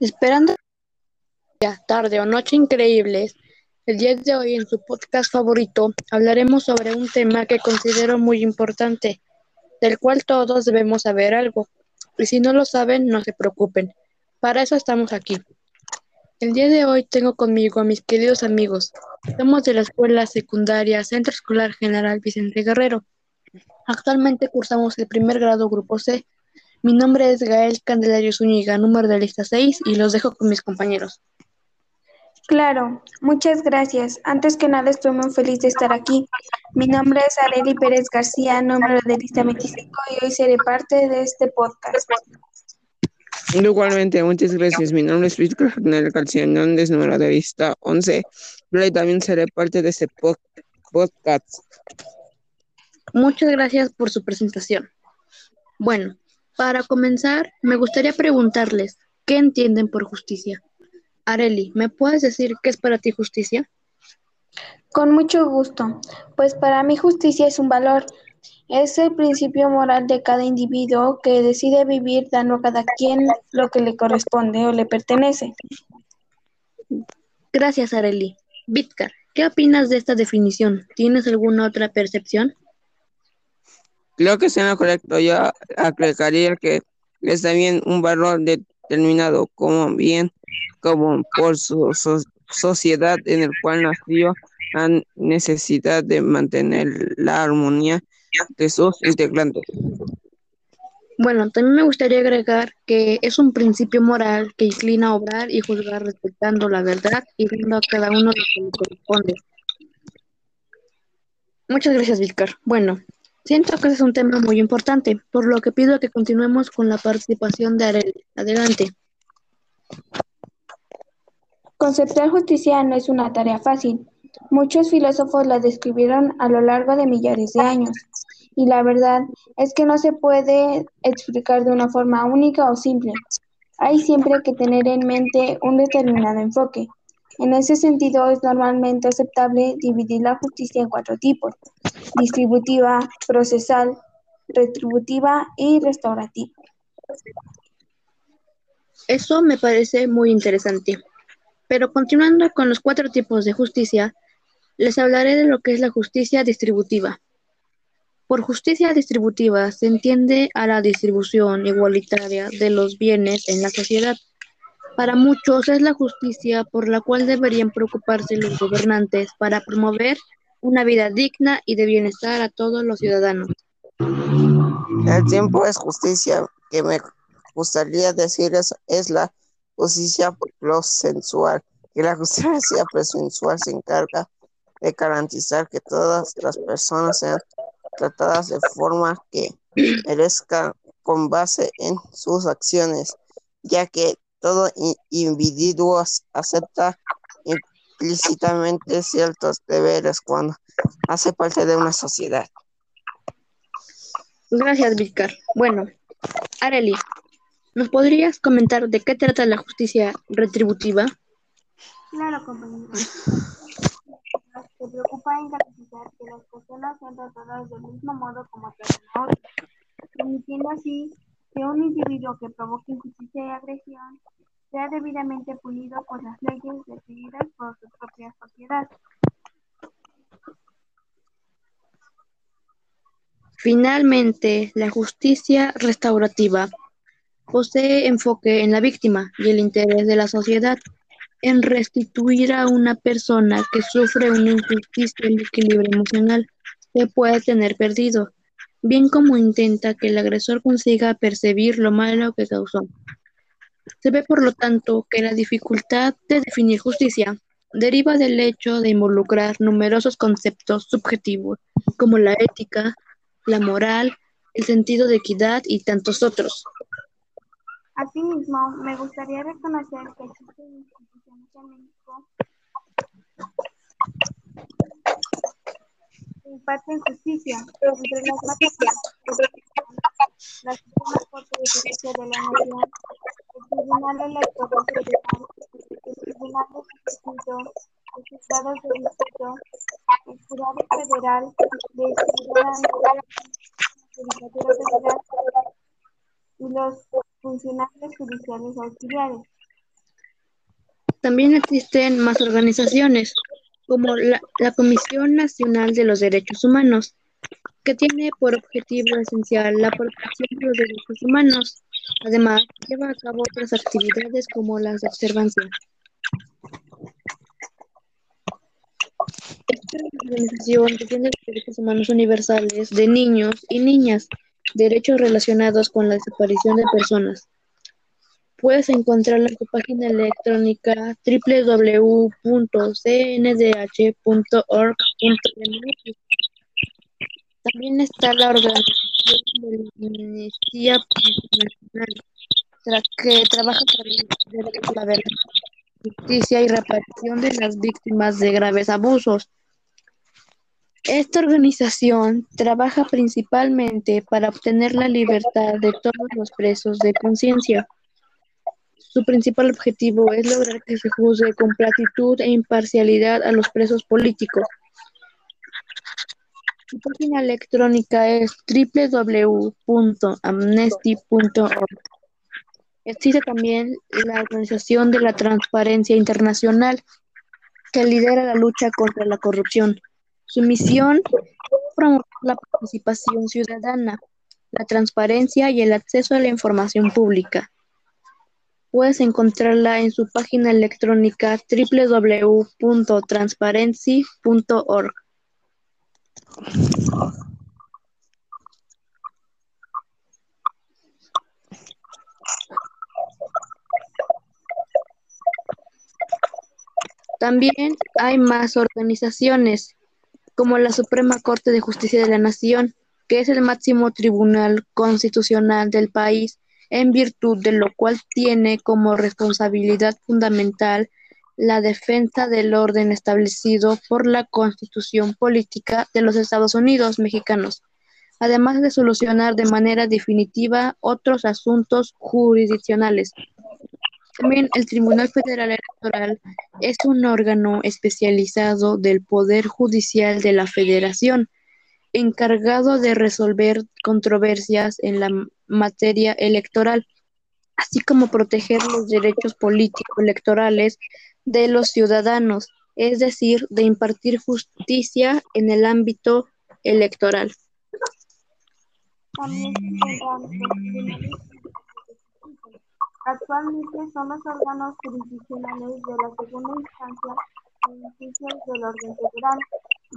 Esperando tarde o noche increíbles, el día de hoy en su podcast favorito hablaremos sobre un tema que considero muy importante, del cual todos debemos saber algo. Y si no lo saben, no se preocupen. Para eso estamos aquí. El día de hoy tengo conmigo a mis queridos amigos. Somos de la Escuela Secundaria Centro Escolar General Vicente Guerrero. Actualmente cursamos el primer grado Grupo C. Mi nombre es Gael Candelario Zúñiga, número de lista 6, y los dejo con mis compañeros. Claro, muchas gracias. Antes que nada estoy muy feliz de estar aquí. Mi nombre es Areli Pérez García, número de lista 25, y hoy seré parte de este podcast. Igualmente, muchas gracias. Mi nombre es Víctor García García Hernández, número de lista 11. Yo también seré parte de este podcast. Muchas gracias por su presentación. Bueno, para comenzar, me gustaría preguntarles, ¿qué entienden por justicia? Areli, ¿me puedes decir qué es para ti justicia? Con mucho gusto, pues para mí justicia es un valor, es el principio moral de cada individuo que decide vivir dando a cada quien lo que le corresponde o le pertenece. Gracias, Areli. Vitkar, ¿qué opinas de esta definición? ¿Tienes alguna otra percepción? Creo que sea correcto. Yo agregaría que es también un valor determinado como bien como por su sociedad en el cual nació la necesidad de mantener la armonía de sus integrantes. Bueno, también me gustaría agregar que es un principio moral que inclina a obrar y juzgar respetando la verdad y dando a cada uno lo que le corresponde. Muchas gracias, Víctor. Bueno, siento que es un tema muy importante, por lo que pido que continuemos con la participación de Arel. Adelante. Conceptuar justicia no es una tarea fácil. Muchos filósofos la describieron a lo largo de millares de años, y la verdad es que no se puede explicar de una forma única o simple. Hay siempre que tener en mente un determinado enfoque. En ese sentido, es normalmente aceptable dividir la justicia en cuatro tipos, distributiva, procesal, retributiva y restaurativa. Eso me parece muy interesante. Pero continuando con los cuatro tipos de justicia, les hablaré de lo que es la justicia distributiva. Por justicia distributiva se entiende a la distribución igualitaria de los bienes en la sociedad. Para muchos es la justicia por la cual deberían preocuparse los gobernantes para promover una vida digna y de bienestar a todos los ciudadanos. El tiempo es justicia, que me gustaría decir es, es la justicia sensual y la justicia presensual se encarga de garantizar que todas las personas sean tratadas de forma que merezcan con base en sus acciones, ya que todo individuo acepta implícitamente ciertos deberes cuando hace parte de una sociedad. Gracias, Víctor. Bueno, Areli, ¿Nos podrías comentar de qué trata la justicia retributiva? Claro, compañero. Se preocupa en garantizar que las personas sean tratadas del mismo modo como tratan a otros, permitiendo así que un individuo que provoque injusticia y agresión sea debidamente punido por las leyes decididas por su propia sociedad. Finalmente, la justicia restaurativa Posee enfoque en la víctima y el interés de la sociedad en restituir a una persona que sufre una injusticia el equilibrio emocional que puede tener perdido, bien como intenta que el agresor consiga percibir lo malo que causó. Se ve, por lo tanto, que la dificultad de definir justicia deriva del hecho de involucrar numerosos conceptos subjetivos, como la ética, la moral, el sentido de equidad y tantos otros. Asimismo, me gustaría reconocer que existen instituciones en México imparten justicia. Entre las materias la Suprema Corte de Justicia de la Nación, el Tribunal Electoral Federal, el Tribunal de Distrito, los Estados de Distrito, el Jurado Federal de la Judicatura Federal y los funcionarios judiciales auxiliares. También existen más organizaciones, como la, Comisión Nacional de los Derechos Humanos, que tiene por objetivo esencial la protección de los derechos humanos. Además, lleva a cabo otras actividades como las de observancia. Esta organización defiende los derechos humanos universales de niños y niñas, derechos relacionados con la desaparición de personas. Puedes encontrarla en su página electrónica www.cndh.org.mx. También está la organización de la Amnistía Internacional, que trabaja por la justicia y reparación de las víctimas de graves abusos. Esta organización trabaja principalmente para obtener la libertad de todos los presos de conciencia. Su principal objetivo es lograr que se juzgue con platitud e imparcialidad a los presos políticos. Su página electrónica es www.amnesty.org. Existe también la Organización de la Transparencia Internacional, que lidera la lucha contra la corrupción. Su misión es promover la participación ciudadana, la transparencia y el acceso a la información pública. Puedes encontrarla en su página electrónica www.transparency.org. También hay más organizaciones, como la Suprema Corte de Justicia de la Nación, que es el máximo tribunal constitucional del país, en virtud de lo cual tiene como responsabilidad fundamental la defensa del orden establecido por la Constitución Política de los Estados Unidos mexicanos, además de solucionar de manera definitiva otros asuntos jurisdiccionales. También el Tribunal Federal Electoral es un órgano especializado del Poder Judicial de la Federación, encargado de resolver controversias en la materia electoral, así como proteger los derechos políticos electorales de los ciudadanos, es decir, de impartir justicia en el ámbito electoral. Actualmente son los órganos jurisdiccionales de la segunda instancia juicios del orden federal,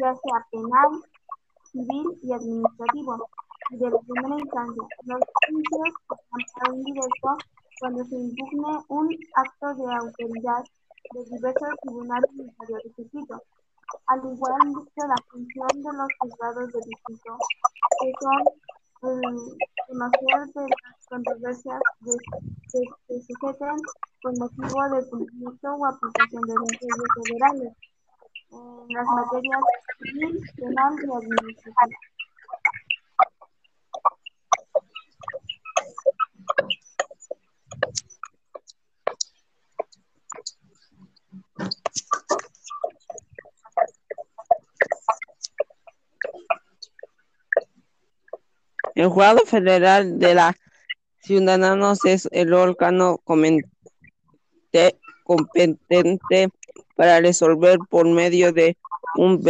ya sea penal, civil y administrativo, y de la primera instancia, los juicios de amparo indirecto cuando se impugne un acto de autoridad de diversos tribunales inferiores de distrito, al igual que la función de los juzgados de distrito, que son el conocer de las controversias de, que se sujeten con motivo del cumplimiento o aplicación de las leyes federales las materias civil, penal y administrativa. El Jurado Federal de la Ciudadanos es el órgano competente para resolver por medio de un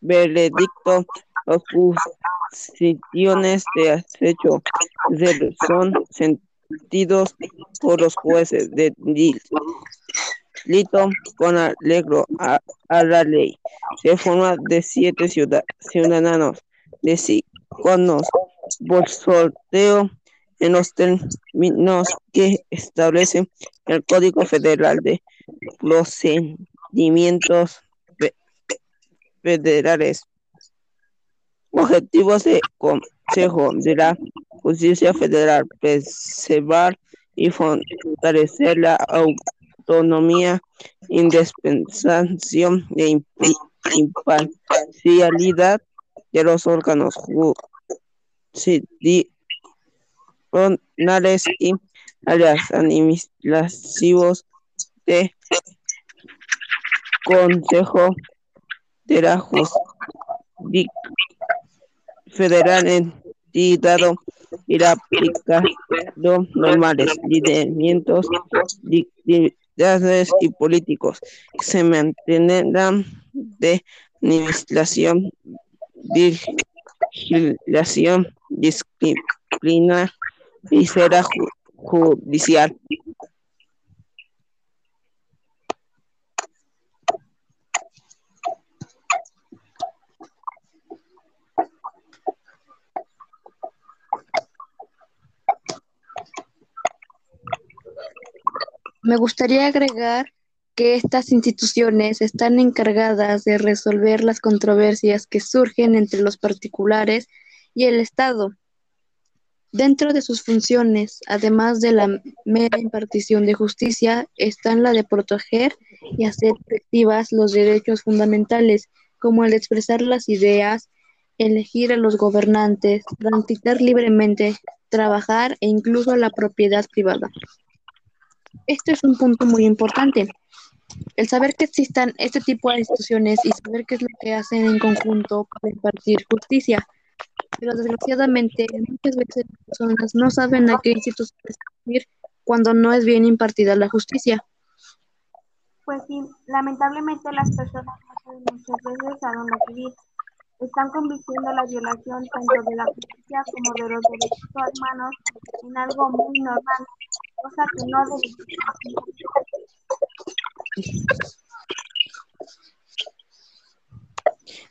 veredicto las cuestiones de hecho son sentidos por los jueces de distrito con arreglo a, la ley. Se forma de siete ciudadanos designados por sorteo en los términos que establece el Código Federal de Procedimientos Federales. Objetivos de Consejo de la Justicia Federal, preservar y fortalecer la autonomía, indispensación de imparcialidad de los órganos y áreas administrativos de Consejo de la Justicia Federal entidad y la aplicación normales lineamientos actividades y políticos que se mantendrán de administración, vigilación, disciplina y será judicial. Me gustaría agregar que estas instituciones están encargadas de resolver las controversias que surgen entre los particulares y el Estado. Dentro de sus funciones, además de la mera impartición de justicia, están la de proteger y hacer efectivas los derechos fundamentales, como el expresar las ideas, elegir a los gobernantes, transitar libremente, trabajar e incluso la propiedad privada. Esto es un punto muy importante. El saber que existan este tipo de instituciones y saber qué es lo que hacen en conjunto para impartir justicia. Pero desgraciadamente muchas veces las personas no saben a qué instituciones ir cuando no es bien impartida la justicia. Pues sí, lamentablemente las personas no saben muchas veces a dónde vivir. Están convirtiendo la violación tanto de la justicia como de los derechos humanos en algo muy normal cosa que no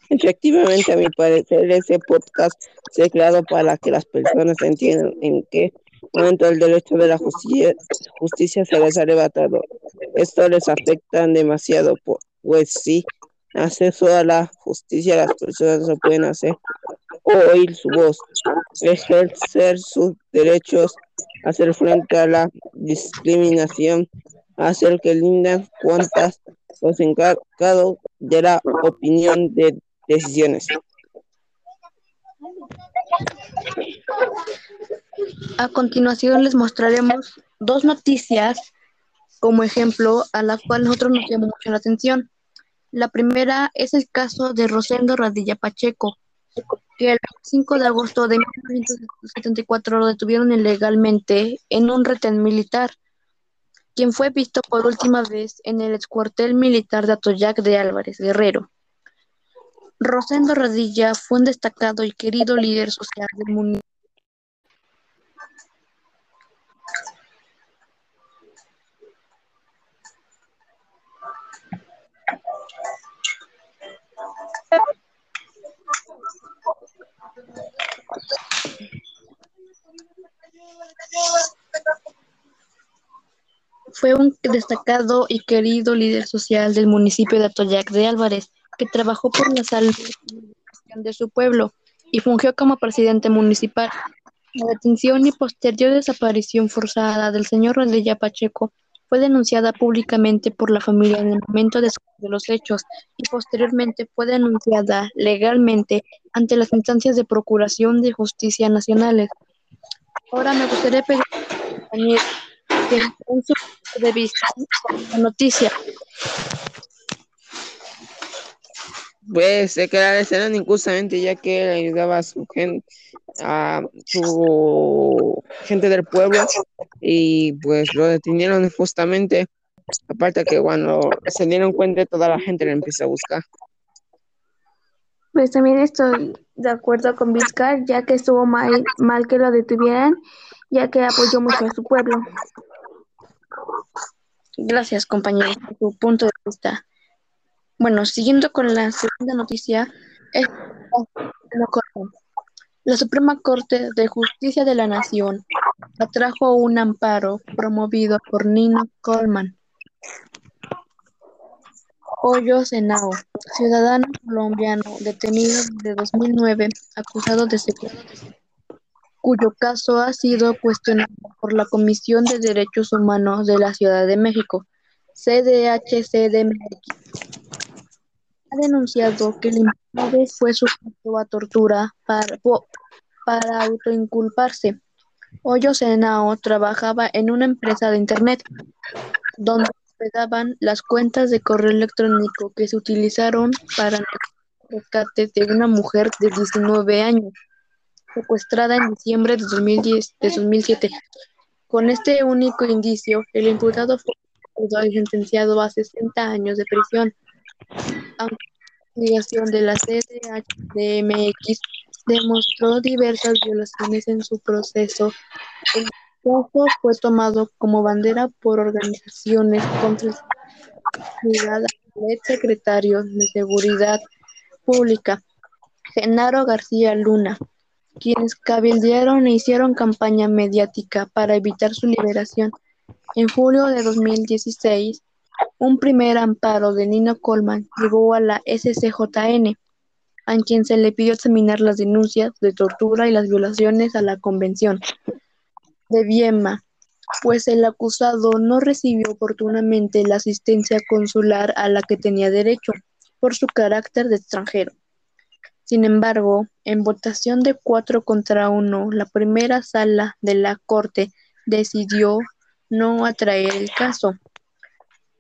Efectivamente, a mi parecer, ese podcast se ha creado para que las personas entiendan en qué momento el derecho de la justicia, justicia se les ha arrebatado. Esto les afecta demasiado, pues sí, acceso a la justicia las personas no pueden hacer oír su voz, ejercer sus derechos hacer frente a la discriminación, hacer que lindan cuantas los encargados de la opinión de decisiones. A continuación les mostraremos dos noticias como ejemplo a las cuales nosotros nos llamó mucho la atención. La primera es el caso de Rosendo Radilla Pacheco, que el 5 de agosto de 1974 lo detuvieron ilegalmente en un retén militar, quien fue visto por última vez en el excuartel militar de Atoyac de Álvarez, Guerrero. Rosendo Radilla fue un destacado y querido líder social del municipio. Fue un destacado y querido líder social del municipio de Atoyac de Álvarez, que trabajó por la salud de su pueblo y fungió como presidente municipal. La detención y posterior desaparición forzada del señor Rodríguez Pacheco fue denunciada públicamente por la familia en el momento de los hechos y posteriormente fue denunciada legalmente ante las instancias de Procuración de Justicia Nacionales. Ahora me gustaría pedir a que en su punto de vista la noticia. Pues se quedaron injustamente ya que ayudaba a su gente, a su gente del pueblo y pues lo detenieron justamente. Aparte que cuando se dieron cuenta toda la gente le empezó a buscar. Pues también estoy de acuerdo con Vizcar, ya que estuvo mal, mal que lo detuvieran, ya que apoyó mucho a su pueblo. Gracias, compañero, por tu punto de vista. Bueno, siguiendo con la segunda noticia, es la Suprema Corte de Justicia de la Nación atrajo un amparo promovido por Nino Coleman. Hoyos Henao, ciudadano colombiano detenido desde 2009 acusado de secuestro, cuyo caso ha sido cuestionado por la Comisión de Derechos Humanos de la Ciudad de México, CDHCDMX denunciado que el imputado fue sujeto a tortura para, para autoinculparse. Hoyos Henao trabajaba en una empresa de Internet donde hospedaban las cuentas de correo electrónico que se utilizaron para el rescate de una mujer de 19 años, secuestrada en diciembre de, 2010, de 2007. Con este único indicio, el imputado fue sentenciado a 60 años de prisión, la investigación de la CDHDMX demostró diversas violaciones en su proceso. El caso fue tomado como bandera por organizaciones contra el secretario de Seguridad Pública, Genaro García Luna, quienes cabildearon e hicieron campaña mediática para evitar su liberación. En julio de 2016, un primer amparo de Nino Coleman llegó a la SCJN, a quien se le pidió examinar las denuncias de tortura y las violaciones a la Convención de Viena, pues el acusado no recibió oportunamente la asistencia consular a la que tenía derecho por su carácter de extranjero. Sin embargo, en votación de cuatro contra uno, la primera sala de la Corte decidió no atraer el caso,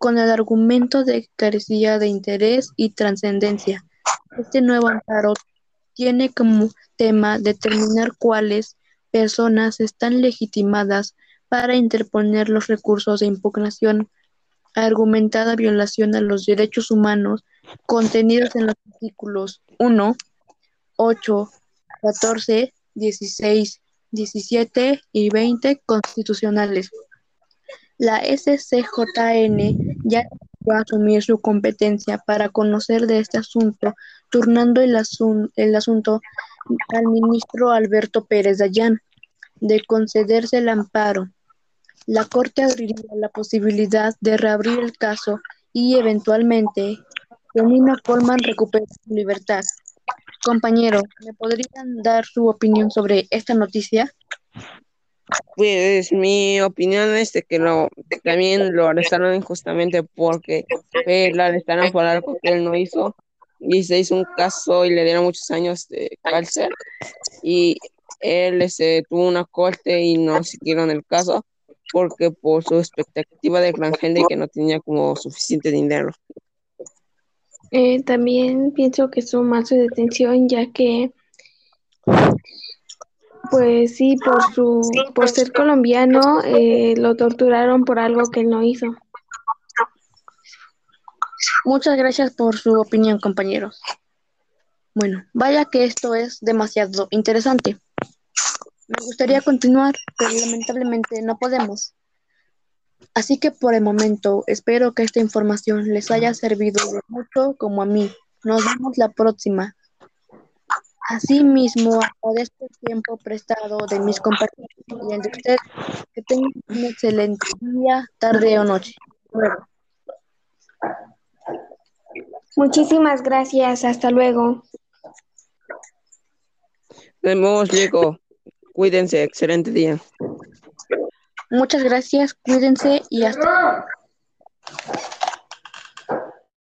con el argumento de carecía de interés y trascendencia. Este nuevo amparo tiene como tema determinar cuáles personas están legitimadas para interponer los recursos de impugnación argumentada violación a los derechos humanos contenidos en los artículos 1, 8, 14, 16, 17 y 20 constitucionales. La SCJN ya va a asumir su competencia para conocer de este asunto, turnando el, el asunto al ministro Alberto Pérez Dayán de concederse el amparo. La Corte abriría la posibilidad de reabrir el caso y eventualmente que Nina Coleman recupere su libertad. Compañero, ¿me podrían dar su opinión sobre esta noticia? Pues mi opinión es que lo, también lo arrestaron injustamente porque eh, lo arrestaron por algo que él no hizo y se hizo un caso y le dieron muchos años de cárcel y él este, tuvo una corte y no siguieron el caso porque por su expectativa de gran gente que no tenía como suficiente dinero. Eh, también pienso que es mal su detención, ya que, pues sí, por su, por ser colombiano, eh, lo torturaron por algo que él no hizo. Muchas gracias por su opinión, compañeros. Bueno, vaya que esto es demasiado interesante. Me gustaría continuar, pero lamentablemente no podemos. Así que por el momento espero que esta información les haya servido mucho como a mí. Nos vemos la próxima. Asimismo, agradezco el tiempo prestado de mis compañeros y el de ustedes. Que tengan un excelente día, tarde o noche. Muchísimas gracias. Hasta luego. Nos vemos luego. Cuídense. Excelente día. Muchas gracias. Cuídense y hasta